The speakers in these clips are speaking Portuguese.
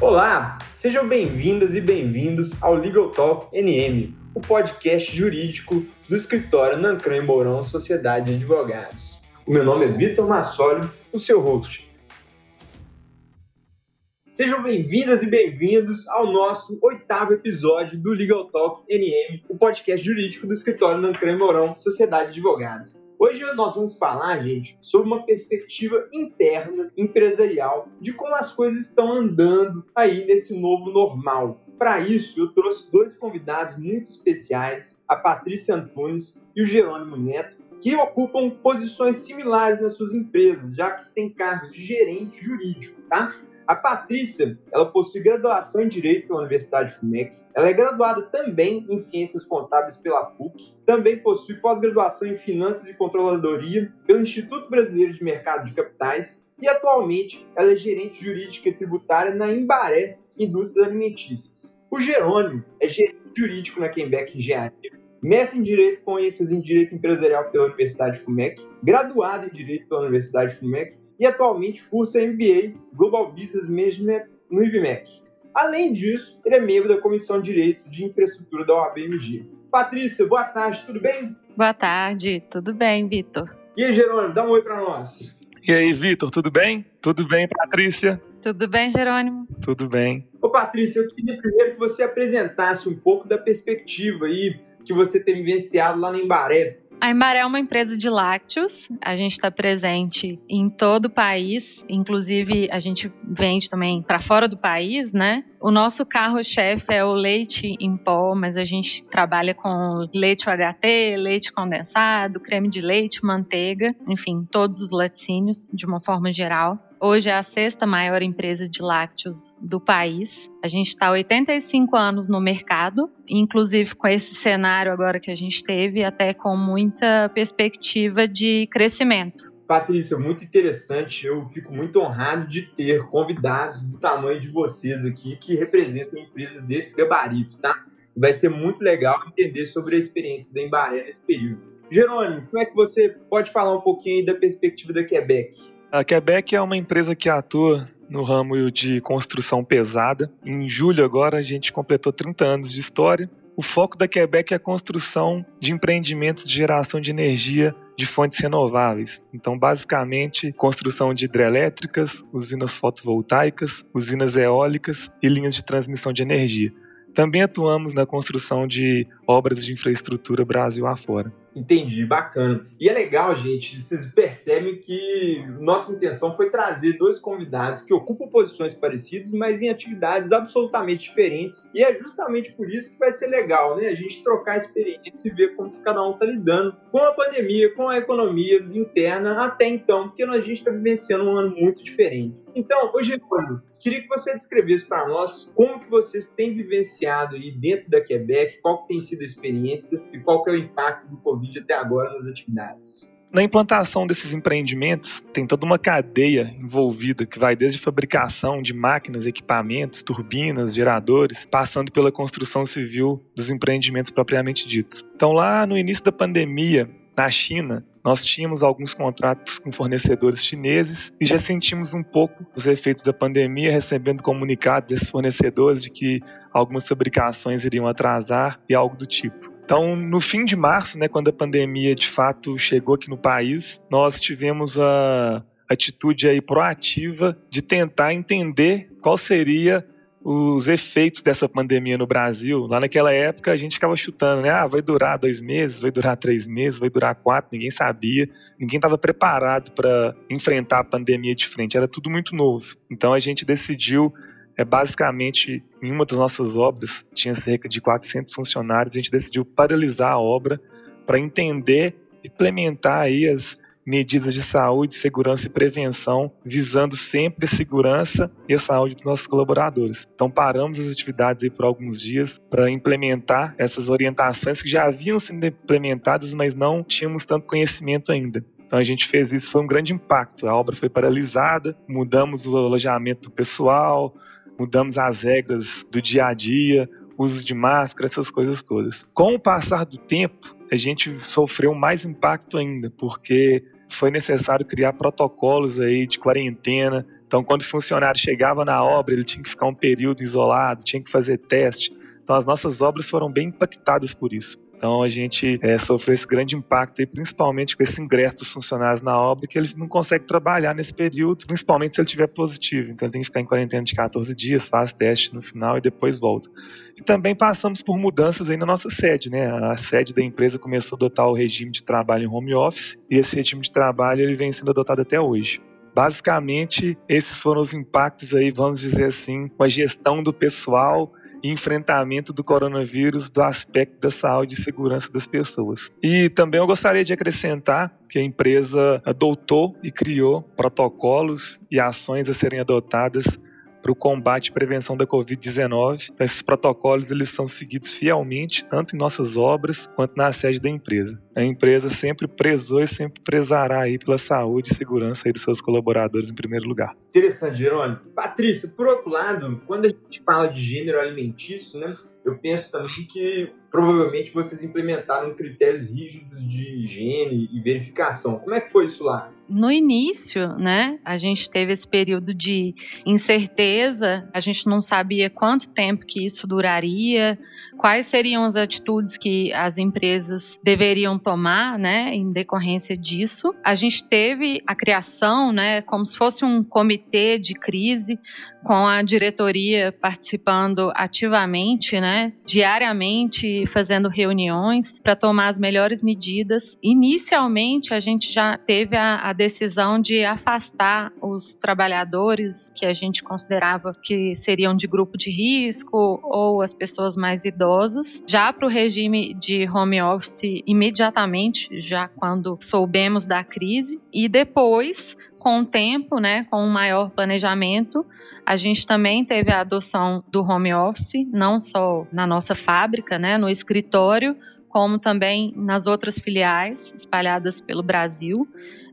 Olá, sejam bem-vindas e bem-vindos ao Legal Talk NM, o podcast jurídico do escritório Nancran e Mourão Sociedade de Advogados. O meu nome é Vitor Massoli, o seu host. Sejam bem-vindas e bem-vindos ao nosso oitavo episódio do Legal Talk NM, o podcast jurídico do escritório Nancran e Mourão Sociedade de Advogados. Hoje nós vamos falar, gente, sobre uma perspectiva interna, empresarial, de como as coisas estão andando aí nesse novo normal. Para isso, eu trouxe dois convidados muito especiais, a Patrícia Antunes e o Jerônimo Neto, que ocupam posições similares nas suas empresas, já que têm cargos de gerente jurídico, tá? A Patrícia, ela possui graduação em Direito pela Universidade FUMEC, ela é graduada também em Ciências Contábeis pela PUC, também possui pós-graduação em Finanças e Controladoria pelo Instituto Brasileiro de Mercado de Capitais. E atualmente ela é gerente jurídica e tributária na Embaré Indústrias Alimentícias. O Jerônimo é gerente jurídico na Quebec Engenharia, mestre em Direito com ênfase em Direito Empresarial pela Universidade FUMEC, graduado em Direito pela Universidade FUMEC e atualmente cursa MBA Global Business Management no IBMEC. Além disso, ele é membro da Comissão de Direito de Infraestrutura da OABMG. Patrícia, boa tarde, tudo bem? Boa tarde, tudo bem, Vitor? E aí, Jerônimo, dá um oi para nós. E aí, Vitor, tudo bem? Tudo bem, Patrícia? Tudo bem, Jerônimo? Tudo bem. Ô, Patrícia, eu queria primeiro que você apresentasse um pouco da perspectiva aí que você tem vivenciado lá no Embaré a Embaré é uma empresa de lácteos. A gente está presente em todo o país, inclusive a gente vende também para fora do país, né? O nosso carro-chefe é o leite em pó, mas a gente trabalha com leite UHT, leite condensado, creme de leite, manteiga, enfim, todos os laticínios de uma forma geral. Hoje é a sexta maior empresa de lácteos do país. A gente está há 85 anos no mercado, inclusive com esse cenário agora que a gente teve, até com muita perspectiva de crescimento. Patrícia, muito interessante. Eu fico muito honrado de ter convidados do tamanho de vocês aqui que representam empresas desse gabarito, tá? Vai ser muito legal entender sobre a experiência da Embaré nesse período. Jerônimo, como é que você pode falar um pouquinho aí da perspectiva da Quebec? A Quebec é uma empresa que atua no ramo de construção pesada. Em julho agora a gente completou 30 anos de história. O foco da Quebec é a construção de empreendimentos de geração de energia de fontes renováveis. Então, basicamente, construção de hidrelétricas, usinas fotovoltaicas, usinas eólicas e linhas de transmissão de energia. Também atuamos na construção de obras de infraestrutura Brasil afora. Entendi, bacana. E é legal, gente, vocês percebem que nossa intenção foi trazer dois convidados que ocupam posições parecidas, mas em atividades absolutamente diferentes. E é justamente por isso que vai ser legal, né? A gente trocar experiência e ver como que cada um está lidando com a pandemia, com a economia interna até então, porque a gente está vivenciando um ano muito diferente. Então, hoje, Antônio, queria que você descrevesse para nós como que vocês têm vivenciado aí dentro da Quebec, qual que tem sido a experiência e qual que é o impacto do Covid até agora nas atividades. Na implantação desses empreendimentos, tem toda uma cadeia envolvida que vai desde fabricação de máquinas, equipamentos, turbinas, geradores, passando pela construção civil dos empreendimentos propriamente ditos. Então, lá no início da pandemia, na China, nós tínhamos alguns contratos com fornecedores chineses e já sentimos um pouco os efeitos da pandemia, recebendo comunicados desses fornecedores de que algumas fabricações iriam atrasar e algo do tipo. Então, no fim de março, né, quando a pandemia de fato chegou aqui no país, nós tivemos a atitude aí proativa de tentar entender qual seria os efeitos dessa pandemia no Brasil. Lá naquela época a gente ficava chutando, né? Ah, vai durar dois meses, vai durar três meses, vai durar quatro, ninguém sabia, ninguém estava preparado para enfrentar a pandemia de frente, era tudo muito novo. Então a gente decidiu é basicamente em uma das nossas obras tinha cerca de 400 funcionários, a gente decidiu paralisar a obra para entender e implementar aí as medidas de saúde, segurança e prevenção, visando sempre a segurança e a saúde dos nossos colaboradores. Então paramos as atividades aí por alguns dias para implementar essas orientações que já haviam sido implementadas, mas não tínhamos tanto conhecimento ainda. Então a gente fez isso, foi um grande impacto. A obra foi paralisada, mudamos o alojamento do pessoal, mudamos as regras do dia a dia, uso de máscara, essas coisas todas. Com o passar do tempo, a gente sofreu mais impacto ainda, porque foi necessário criar protocolos aí de quarentena, Então, quando o funcionário chegava na obra, ele tinha que ficar um período isolado, tinha que fazer teste. Então, as nossas obras foram bem impactadas por isso. Então a gente é, sofreu esse grande impacto, aí, principalmente com esse ingresso dos funcionários na obra, que eles não conseguem trabalhar nesse período, principalmente se ele estiver positivo. Então ele tem que ficar em quarentena de 14 dias, faz teste no final e depois volta. E também passamos por mudanças aí na nossa sede, né? A sede da empresa começou a adotar o regime de trabalho em home office e esse regime de trabalho ele vem sendo adotado até hoje. Basicamente, esses foram os impactos aí, vamos dizer assim, com a gestão do pessoal enfrentamento do coronavírus do aspecto da saúde e segurança das pessoas. E também eu gostaria de acrescentar que a empresa adotou e criou protocolos e ações a serem adotadas para o combate e prevenção da Covid-19. Então, esses protocolos eles são seguidos fielmente, tanto em nossas obras quanto na sede da empresa. A empresa sempre prezou e sempre prezará aí pela saúde e segurança aí dos seus colaboradores em primeiro lugar. Interessante, Jerônimo. Patrícia, por outro lado, quando a gente fala de gênero alimentício, né, eu penso também que provavelmente vocês implementaram critérios rígidos de higiene e verificação. Como é que foi isso lá? No início, né, a gente teve esse período de incerteza, a gente não sabia quanto tempo que isso duraria, quais seriam as atitudes que as empresas deveriam tomar, né, em decorrência disso. A gente teve a criação, né, como se fosse um comitê de crise com a diretoria participando ativamente, né, diariamente fazendo reuniões para tomar as melhores medidas. Inicialmente, a gente já teve a, a decisão de afastar os trabalhadores que a gente considerava que seriam de grupo de risco ou as pessoas mais idosas, já para o regime de home office imediatamente, já quando soubemos da crise, e depois com o tempo, né, com um maior planejamento, a gente também teve a adoção do home office, não só na nossa fábrica, né, no escritório, como também nas outras filiais espalhadas pelo Brasil.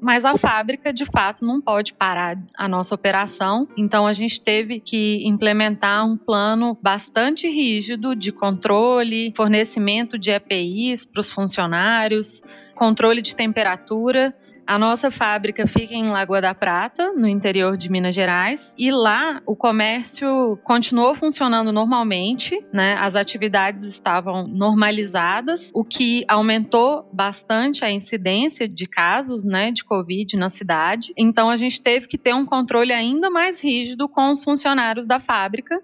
Mas a fábrica, de fato, não pode parar a nossa operação, então a gente teve que implementar um plano bastante rígido de controle, fornecimento de EPIs para os funcionários, controle de temperatura a nossa fábrica fica em Lagoa da Prata, no interior de Minas Gerais, e lá o comércio continuou funcionando normalmente, né? As atividades estavam normalizadas, o que aumentou bastante a incidência de casos, né, de Covid na cidade. Então a gente teve que ter um controle ainda mais rígido com os funcionários da fábrica.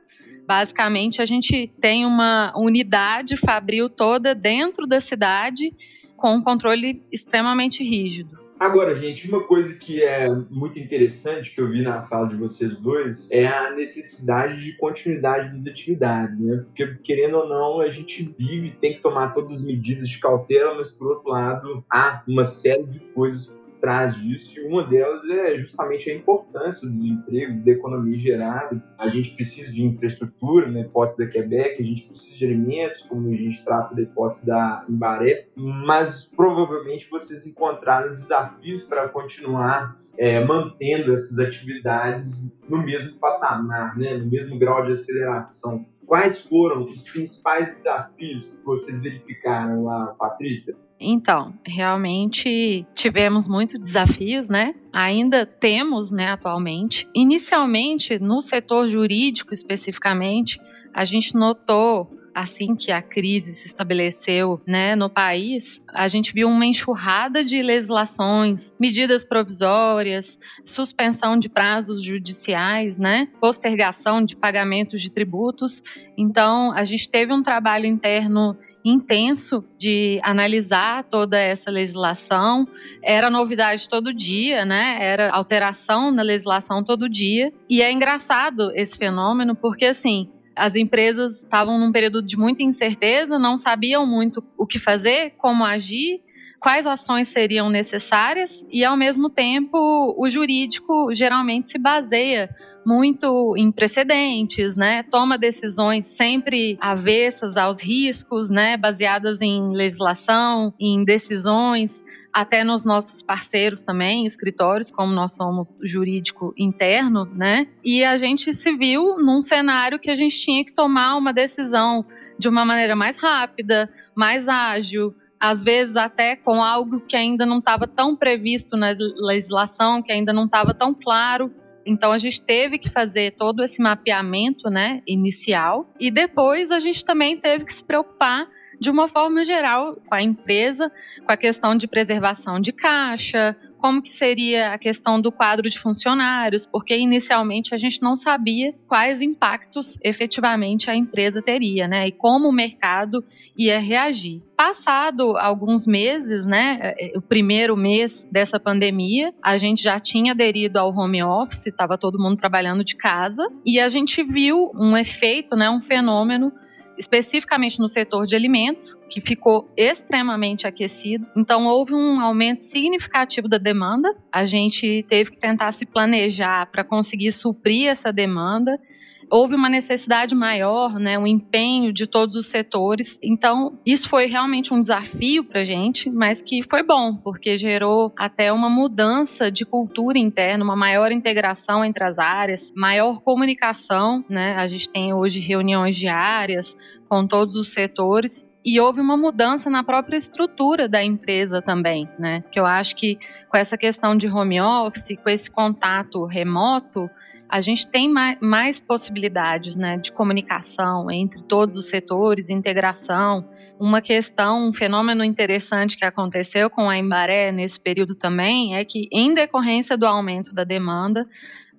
Basicamente, a gente tem uma unidade fabril toda dentro da cidade com um controle extremamente rígido. Agora, gente, uma coisa que é muito interessante que eu vi na fala de vocês dois é a necessidade de continuidade das atividades, né? Porque, querendo ou não, a gente vive, tem que tomar todas as medidas de cautela, mas, por outro lado, há uma série de coisas trás disso, e uma delas é justamente a importância dos empregos, da economia gerada. A gente precisa de infraestrutura, na hipótese da Quebec, a gente precisa de alimentos, como a gente trata da hipótese da Embaré, mas provavelmente vocês encontraram desafios para continuar é, mantendo essas atividades no mesmo patamar, né, no mesmo grau de aceleração. Quais foram os principais desafios que vocês verificaram lá, Patrícia? Então, realmente tivemos muitos desafios, né? Ainda temos, né, atualmente. Inicialmente, no setor jurídico especificamente, a gente notou assim que a crise se estabeleceu né, no país, a gente viu uma enxurrada de legislações, medidas provisórias, suspensão de prazos judiciais, né, postergação de pagamentos de tributos. Então, a gente teve um trabalho interno intenso de analisar toda essa legislação. Era novidade todo dia, né? Era alteração na legislação todo dia. E é engraçado esse fenômeno porque assim, as empresas estavam num período de muita incerteza, não sabiam muito o que fazer, como agir, quais ações seriam necessárias e, ao mesmo tempo, o jurídico geralmente se baseia muito em precedentes, né? Toma decisões sempre avessas aos riscos, né? Baseadas em legislação, em decisões até nos nossos parceiros também, escritórios, como nós somos jurídico interno, né? E a gente se viu num cenário que a gente tinha que tomar uma decisão de uma maneira mais rápida, mais ágil, às vezes até com algo que ainda não estava tão previsto na legislação, que ainda não estava tão claro. Então a gente teve que fazer todo esse mapeamento, né, inicial, e depois a gente também teve que se preocupar de uma forma geral com a empresa, com a questão de preservação de caixa, como que seria a questão do quadro de funcionários, porque inicialmente a gente não sabia quais impactos efetivamente a empresa teria, né? E como o mercado ia reagir. Passado alguns meses, né, é, o primeiro mês dessa pandemia, a gente já tinha aderido ao home office, estava todo mundo trabalhando de casa, e a gente viu um efeito, né, um fenômeno especificamente no setor de alimentos, que ficou extremamente aquecido. Então, houve um aumento significativo da demanda. A gente teve que tentar se planejar para conseguir suprir essa demanda houve uma necessidade maior, né, um empenho de todos os setores. Então, isso foi realmente um desafio para a gente, mas que foi bom, porque gerou até uma mudança de cultura interna, uma maior integração entre as áreas, maior comunicação. Né? A gente tem hoje reuniões diárias com todos os setores e houve uma mudança na própria estrutura da empresa também, né? Que eu acho que com essa questão de home office, com esse contato remoto, a gente tem mais, mais possibilidades né, de comunicação entre todos os setores, integração. Uma questão, um fenômeno interessante que aconteceu com a Embaré nesse período também é que, em decorrência do aumento da demanda,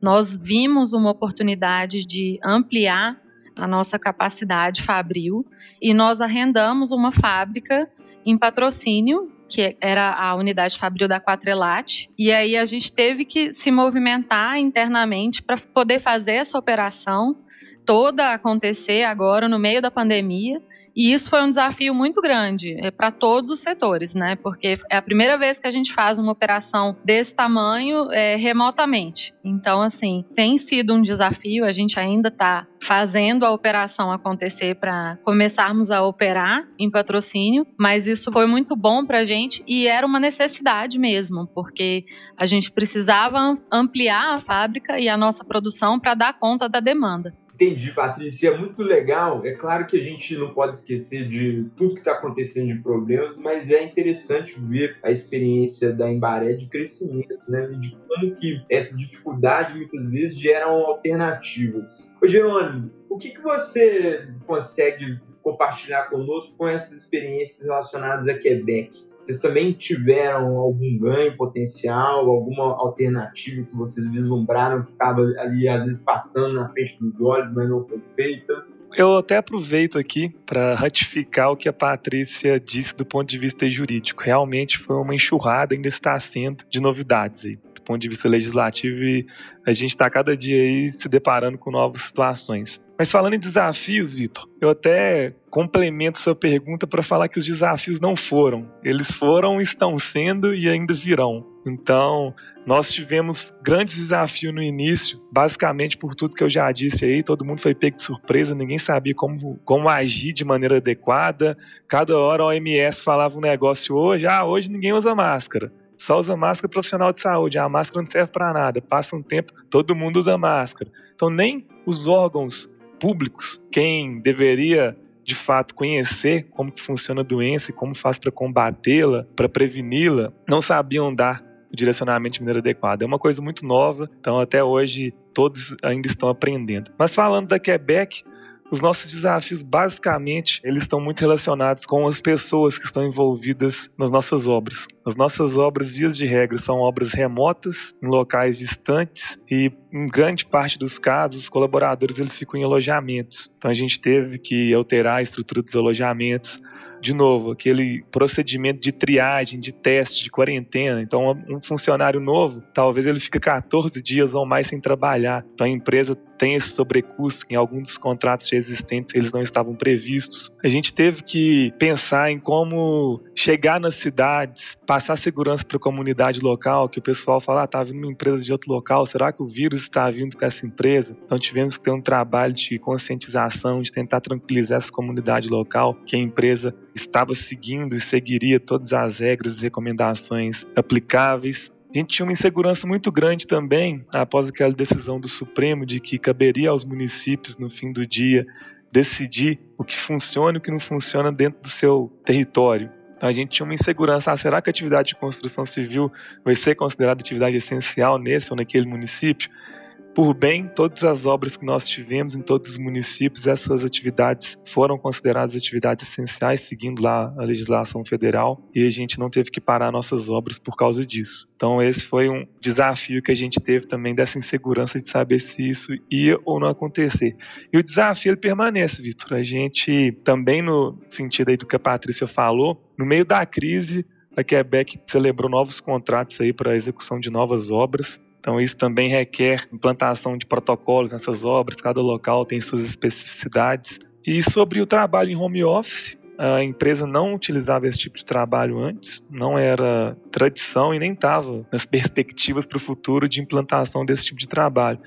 nós vimos uma oportunidade de ampliar a nossa capacidade fabril e nós arrendamos uma fábrica em patrocínio que era a unidade fabril da Quatrelate. E aí a gente teve que se movimentar internamente para poder fazer essa operação toda acontecer agora no meio da pandemia. E isso foi um desafio muito grande é, para todos os setores, né? Porque é a primeira vez que a gente faz uma operação desse tamanho é, remotamente. Então, assim, tem sido um desafio. A gente ainda está fazendo a operação acontecer para começarmos a operar em patrocínio, mas isso foi muito bom para a gente e era uma necessidade mesmo, porque a gente precisava ampliar a fábrica e a nossa produção para dar conta da demanda. Entendi, Patrícia. É muito legal. É claro que a gente não pode esquecer de tudo que está acontecendo de problemas, mas é interessante ver a experiência da Embaré de crescimento, né? De como que essas dificuldades muitas vezes geram alternativas. Ô, Jerônimo, o que, que você consegue compartilhar conosco com essas experiências relacionadas a Quebec? Vocês também tiveram algum ganho potencial, alguma alternativa que vocês vislumbraram que estava ali, às vezes, passando na frente dos olhos, mas não foi feita? Eu até aproveito aqui para ratificar o que a Patrícia disse do ponto de vista jurídico. Realmente foi uma enxurrada, ainda está sendo, de novidades aí do ponto de vista legislativo e a gente está cada dia aí se deparando com novas situações. Mas falando em desafios, Vitor, eu até complemento sua pergunta para falar que os desafios não foram. Eles foram, estão sendo e ainda virão. Então, nós tivemos grandes desafios no início, basicamente por tudo que eu já disse aí, todo mundo foi pego de surpresa, ninguém sabia como, como agir de maneira adequada. Cada hora a OMS falava um negócio hoje, ah, hoje ninguém usa máscara só usa máscara profissional de saúde, a máscara não serve para nada. Passa um tempo, todo mundo usa máscara. Então, nem os órgãos públicos, quem deveria de fato conhecer como funciona a doença e como faz para combatê-la, para preveni-la, não sabiam dar o direcionamento de maneira adequada. É uma coisa muito nova, então até hoje todos ainda estão aprendendo. Mas falando da Quebec, os nossos desafios, basicamente, eles estão muito relacionados com as pessoas que estão envolvidas nas nossas obras. As nossas obras, vias de regra, são obras remotas, em locais distantes e, em grande parte dos casos, os colaboradores eles ficam em alojamentos. Então, a gente teve que alterar a estrutura dos alojamentos, de novo, aquele procedimento de triagem, de teste, de quarentena. Então, um funcionário novo, talvez ele fique 14 dias ou mais sem trabalhar. Então, a empresa tem esse sobrecusto em alguns dos contratos existentes eles não estavam previstos. A gente teve que pensar em como chegar nas cidades, passar segurança para a comunidade local, que o pessoal fala, ah, tá vindo uma empresa de outro local, será que o vírus está vindo com essa empresa? Então tivemos que ter um trabalho de conscientização, de tentar tranquilizar essa comunidade local, que a empresa estava seguindo e seguiria todas as regras e recomendações aplicáveis a gente tinha uma insegurança muito grande também após aquela decisão do Supremo de que caberia aos municípios, no fim do dia, decidir o que funciona e o que não funciona dentro do seu território. Então a gente tinha uma insegurança: ah, será que a atividade de construção civil vai ser considerada atividade essencial nesse ou naquele município? Por bem, todas as obras que nós tivemos em todos os municípios, essas atividades foram consideradas atividades essenciais, seguindo lá a legislação federal, e a gente não teve que parar nossas obras por causa disso. Então, esse foi um desafio que a gente teve também dessa insegurança de saber se isso ia ou não acontecer. E o desafio ele permanece, Vitor. A gente também, no sentido aí do que a Patrícia falou, no meio da crise, a Quebec celebrou novos contratos aí para a execução de novas obras. Então, isso também requer implantação de protocolos nessas obras, cada local tem suas especificidades. E sobre o trabalho em home office, a empresa não utilizava esse tipo de trabalho antes, não era tradição e nem estava nas perspectivas para o futuro de implantação desse tipo de trabalho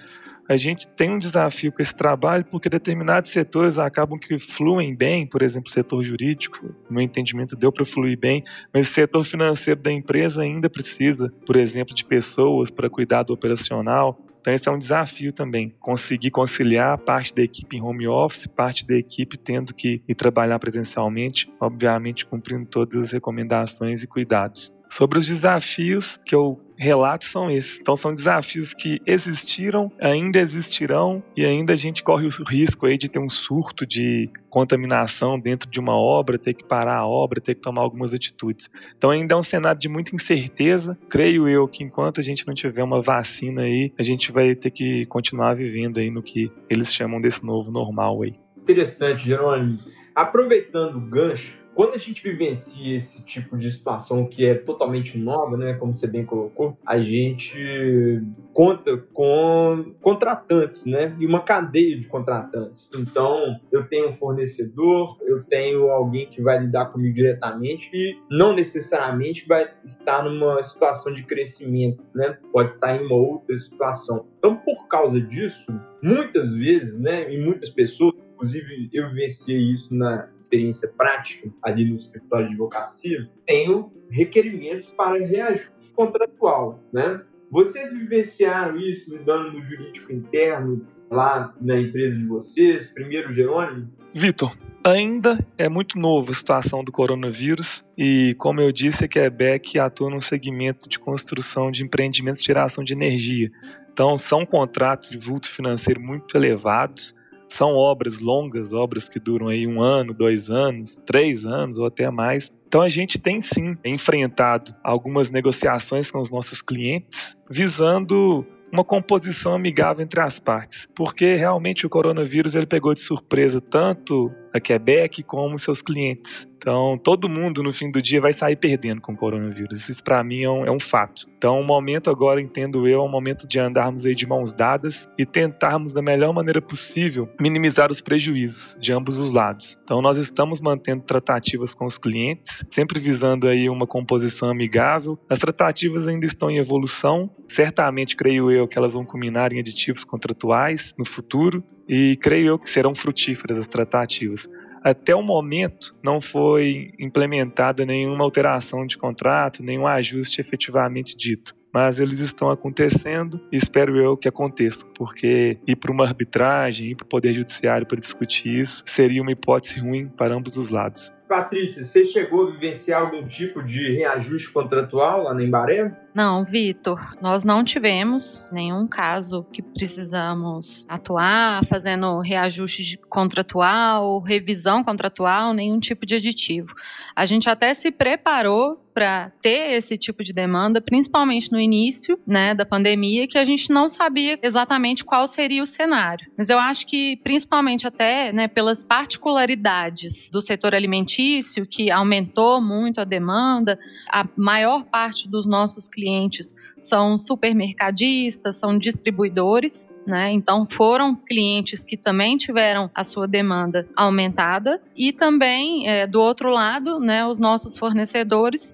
a gente tem um desafio com esse trabalho porque determinados setores acabam que fluem bem, por exemplo, o setor jurídico, no meu entendimento deu para fluir bem, mas o setor financeiro da empresa ainda precisa, por exemplo, de pessoas para cuidar do operacional. Então, esse é um desafio também, conseguir conciliar parte da equipe em home office, parte da equipe tendo que ir trabalhar presencialmente, obviamente cumprindo todas as recomendações e cuidados. Sobre os desafios que eu relato são esses. Então são desafios que existiram, ainda existirão e ainda a gente corre o risco aí de ter um surto de contaminação dentro de uma obra, ter que parar a obra, ter que tomar algumas atitudes. Então ainda é um cenário de muita incerteza. Creio eu que enquanto a gente não tiver uma vacina aí, a gente vai ter que continuar vivendo aí no que eles chamam desse novo normal aí. Interessante, Jerônimo. Aproveitando o gancho, quando a gente vivencia esse tipo de situação que é totalmente nova, né, como você bem colocou, a gente conta com contratantes, né, e uma cadeia de contratantes. Então, eu tenho um fornecedor, eu tenho alguém que vai lidar comigo diretamente e não necessariamente vai estar numa situação de crescimento, né? Pode estar em uma outra situação. Então, por causa disso, muitas vezes, né, e muitas pessoas inclusive eu vivenciei isso na experiência prática ali no escritório de advocacia, tenho requerimentos para reajuste contratual, né? Vocês vivenciaram isso lidando no jurídico interno lá na empresa de vocês? Primeiro, Jerônimo? Vitor, ainda é muito novo a situação do coronavírus e, como eu disse, a Quebec atua num segmento de construção de empreendimentos de geração de energia. Então, são contratos de vulto financeiro muito elevados são obras longas, obras que duram aí um ano, dois anos, três anos ou até mais. Então a gente tem sim enfrentado algumas negociações com os nossos clientes visando uma composição amigável entre as partes, porque realmente o coronavírus ele pegou de surpresa tanto a Quebec como seus clientes. Então, todo mundo no fim do dia vai sair perdendo com o coronavírus. Isso para mim é um, é um, fato. Então, o momento agora, entendo eu, é um momento de andarmos aí de mãos dadas e tentarmos da melhor maneira possível minimizar os prejuízos de ambos os lados. Então, nós estamos mantendo tratativas com os clientes, sempre visando aí uma composição amigável. As tratativas ainda estão em evolução. Certamente, creio eu, que elas vão culminar em aditivos contratuais no futuro e creio eu que serão frutíferas as tratativas. Até o momento não foi implementada nenhuma alteração de contrato, nenhum ajuste efetivamente dito mas eles estão acontecendo e espero eu que aconteçam, porque ir para uma arbitragem, ir para o Poder Judiciário para discutir isso, seria uma hipótese ruim para ambos os lados. Patrícia, você chegou a vivenciar algum tipo de reajuste contratual lá na Embaré? Não, Vitor, nós não tivemos nenhum caso que precisamos atuar fazendo reajuste contratual, revisão contratual, nenhum tipo de aditivo. A gente até se preparou para ter esse tipo de demanda, principalmente no início né, da pandemia, que a gente não sabia exatamente qual seria o cenário. Mas eu acho que, principalmente até né, pelas particularidades do setor alimentício, que aumentou muito a demanda, a maior parte dos nossos clientes são supermercadistas, são distribuidores, né? Então foram clientes que também tiveram a sua demanda aumentada e também é, do outro lado, né, os nossos fornecedores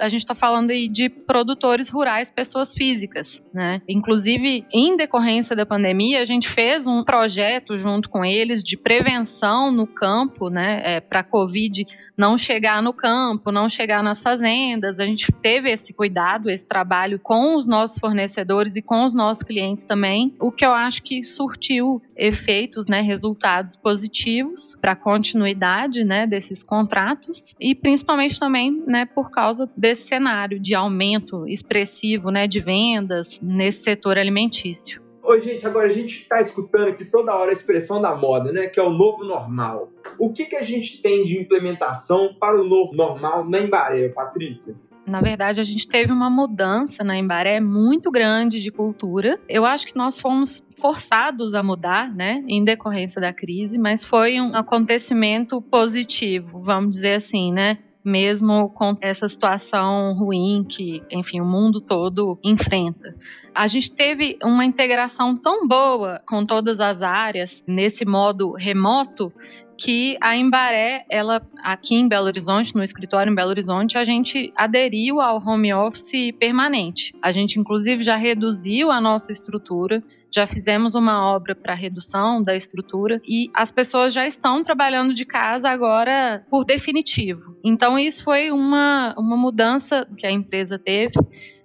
a gente está falando aí de produtores rurais, pessoas físicas, né? Inclusive, em decorrência da pandemia, a gente fez um projeto junto com eles de prevenção no campo, né? É, para a Covid não chegar no campo, não chegar nas fazendas. A gente teve esse cuidado, esse trabalho com os nossos fornecedores e com os nossos clientes também, o que eu acho que surtiu efeitos, né, resultados positivos para a continuidade, né, desses contratos e principalmente também, né, por causa desse cenário de aumento expressivo, né, de vendas nesse setor alimentício. Oi, gente, agora a gente está escutando aqui toda hora a expressão da moda, né? Que é o novo normal. O que, que a gente tem de implementação para o novo normal na Embaré, Patrícia? Na verdade, a gente teve uma mudança na Embaré muito grande de cultura. Eu acho que nós fomos forçados a mudar, né, em decorrência da crise, mas foi um acontecimento positivo, vamos dizer assim, né? Mesmo com essa situação ruim que, enfim, o mundo todo enfrenta. A gente teve uma integração tão boa com todas as áreas nesse modo remoto que a Embaré, ela aqui em Belo Horizonte, no escritório em Belo Horizonte, a gente aderiu ao home office permanente. A gente inclusive já reduziu a nossa estrutura, já fizemos uma obra para redução da estrutura e as pessoas já estão trabalhando de casa agora por definitivo. Então isso foi uma, uma mudança que a empresa teve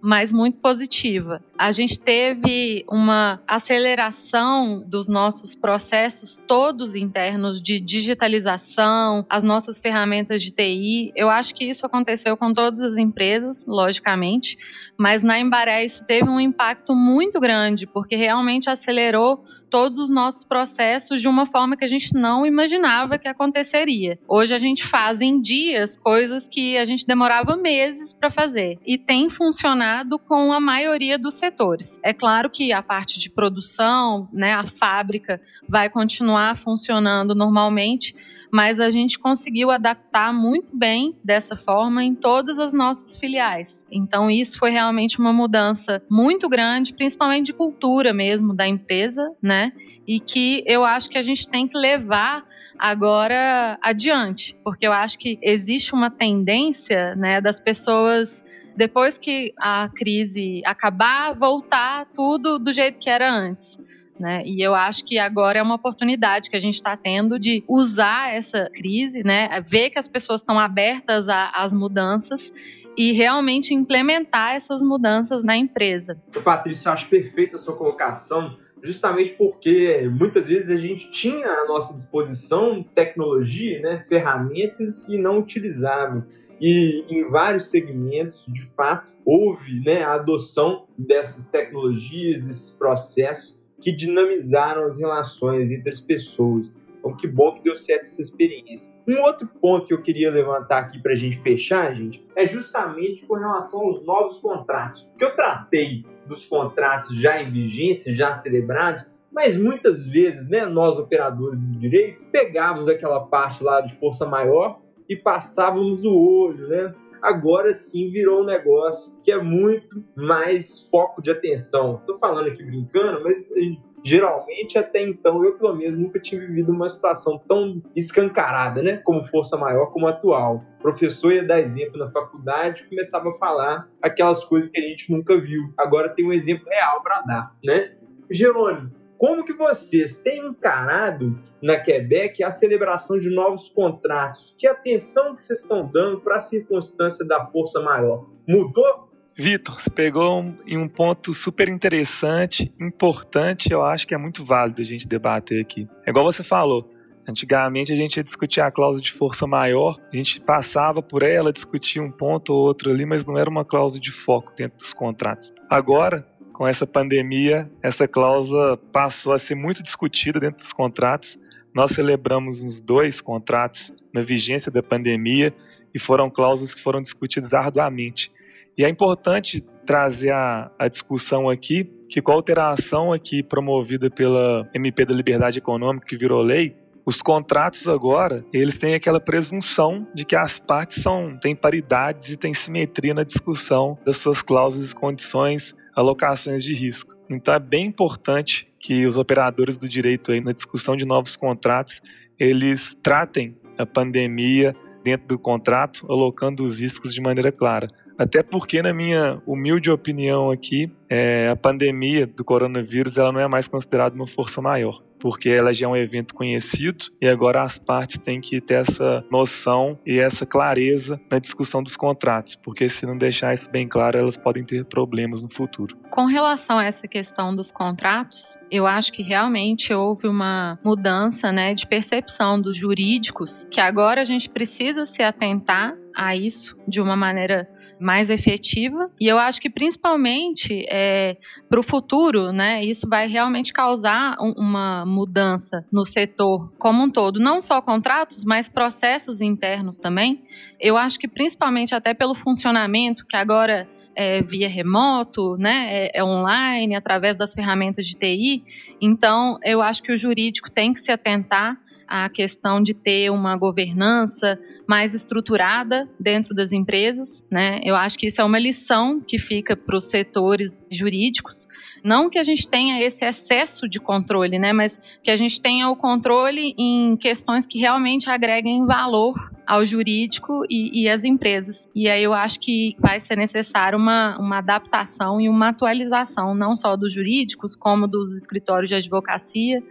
mas muito positiva. A gente teve uma aceleração dos nossos processos todos internos de digitalização, as nossas ferramentas de TI. Eu acho que isso aconteceu com todas as empresas, logicamente, mas na Embaré isso teve um impacto muito grande, porque realmente acelerou todos os nossos processos de uma forma que a gente não imaginava que aconteceria. Hoje a gente faz em dias coisas que a gente demorava meses para fazer e tem funcionado com a maioria dos setores. É claro que a parte de produção, né, a fábrica vai continuar funcionando normalmente, mas a gente conseguiu adaptar muito bem dessa forma em todas as nossas filiais. Então, isso foi realmente uma mudança muito grande, principalmente de cultura mesmo da empresa, né? E que eu acho que a gente tem que levar agora adiante, porque eu acho que existe uma tendência, né, das pessoas depois que a crise acabar, voltar tudo do jeito que era antes. Né? E eu acho que agora é uma oportunidade que a gente está tendo de usar essa crise, né? ver que as pessoas estão abertas às mudanças e realmente implementar essas mudanças na empresa. Patrícia, eu acho perfeita a sua colocação, justamente porque muitas vezes a gente tinha à nossa disposição tecnologia, né, ferramentas e não utilizava. E em vários segmentos, de fato, houve né, a adoção dessas tecnologias, desses processos que dinamizaram as relações entre as pessoas. Então, que bom que deu certo essa experiência. Um outro ponto que eu queria levantar aqui para a gente fechar, gente, é justamente com relação aos novos contratos. Que eu tratei dos contratos já em vigência, já celebrados, mas muitas vezes, né, nós operadores do direito pegávamos aquela parte lá de força maior e passávamos o olho, né? Agora sim virou um negócio que é muito mais foco de atenção. Estou falando aqui brincando, mas eh, geralmente até então eu pelo menos nunca tinha vivido uma situação tão escancarada, né, como força maior como atual. O professor ia dar exemplo na faculdade, começava a falar aquelas coisas que a gente nunca viu. Agora tem um exemplo real para dar, né? Jerônimo, como que vocês têm encarado na Quebec a celebração de novos contratos? Que atenção que vocês estão dando para a circunstância da força maior? Mudou? Vitor, você pegou um, em um ponto super interessante, importante, eu acho que é muito válido a gente debater aqui. É igual você falou, Antigamente a gente ia discutir a cláusula de força maior, a gente passava por ela, discutia um ponto ou outro ali, mas não era uma cláusula de foco dentro dos contratos. Agora, com essa pandemia, essa cláusula passou a ser muito discutida dentro dos contratos. Nós celebramos uns dois contratos na vigência da pandemia e foram cláusulas que foram discutidas arduamente. E é importante trazer a, a discussão aqui que com a alteração aqui promovida pela MP da Liberdade Econômica, que virou lei, os contratos agora, eles têm aquela presunção de que as partes são, têm paridades e têm simetria na discussão das suas cláusulas e condições alocações de risco. Então é bem importante que os operadores do direito aí na discussão de novos contratos, eles tratem a pandemia dentro do contrato, alocando os riscos de maneira clara. Até porque, na minha humilde opinião aqui, é, a pandemia do coronavírus ela não é mais considerada uma força maior porque ela já é um evento conhecido e agora as partes têm que ter essa noção e essa clareza na discussão dos contratos, porque se não deixar isso bem claro, elas podem ter problemas no futuro. Com relação a essa questão dos contratos, eu acho que realmente houve uma mudança né, de percepção dos jurídicos, que agora a gente precisa se atentar a isso de uma maneira mais efetiva. E eu acho que principalmente é, para o futuro, né, isso vai realmente causar um, uma mudança no setor como um todo, não só contratos, mas processos internos também. Eu acho que principalmente até pelo funcionamento que agora é, via remoto, né, é, é, online, através das ferramentas de TI. Então, eu acho que o jurídico tem que se atentar à questão de ter uma governança mais estruturada dentro das empresas, né? Eu acho que isso é uma lição que fica para os setores jurídicos, não que a gente tenha esse excesso de controle, né? Mas que a gente tenha o controle em questões que realmente agreguem valor ao jurídico e, e às empresas. E aí eu acho que vai ser necessário uma, uma adaptação e uma atualização, não só dos jurídicos, como dos escritórios de advocacia,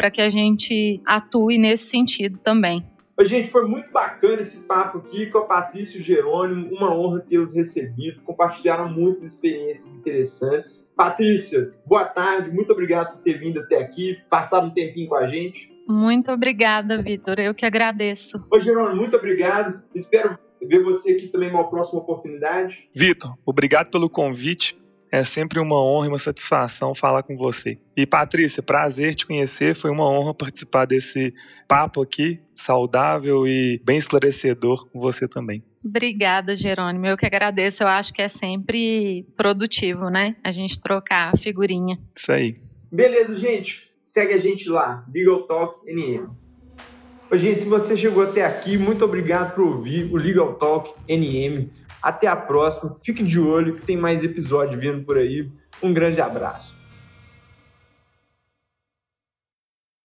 para que a gente atue nesse sentido também. Gente, foi muito bacana esse papo aqui com a Patrícia e o Jerônimo. Uma honra ter os recebido. Compartilharam muitas experiências interessantes. Patrícia, boa tarde. Muito obrigado por ter vindo até aqui, passado um tempinho com a gente. Muito obrigada, Vitor. Eu que agradeço. Ô, Jerônimo, muito obrigado. Espero ver você aqui também numa próxima oportunidade. Vitor, obrigado pelo convite. É sempre uma honra e uma satisfação falar com você. E Patrícia, prazer te conhecer. Foi uma honra participar desse papo aqui, saudável e bem esclarecedor com você também. Obrigada, Jerônimo. Eu que agradeço. Eu acho que é sempre produtivo, né? A gente trocar a figurinha. Isso aí. Beleza, gente. Segue a gente lá, Legal Talk NM. Ô, gente, se você chegou até aqui, muito obrigado por ouvir o Legal Talk NM. Até a próxima. Fique de olho que tem mais episódio vindo por aí. Um grande abraço.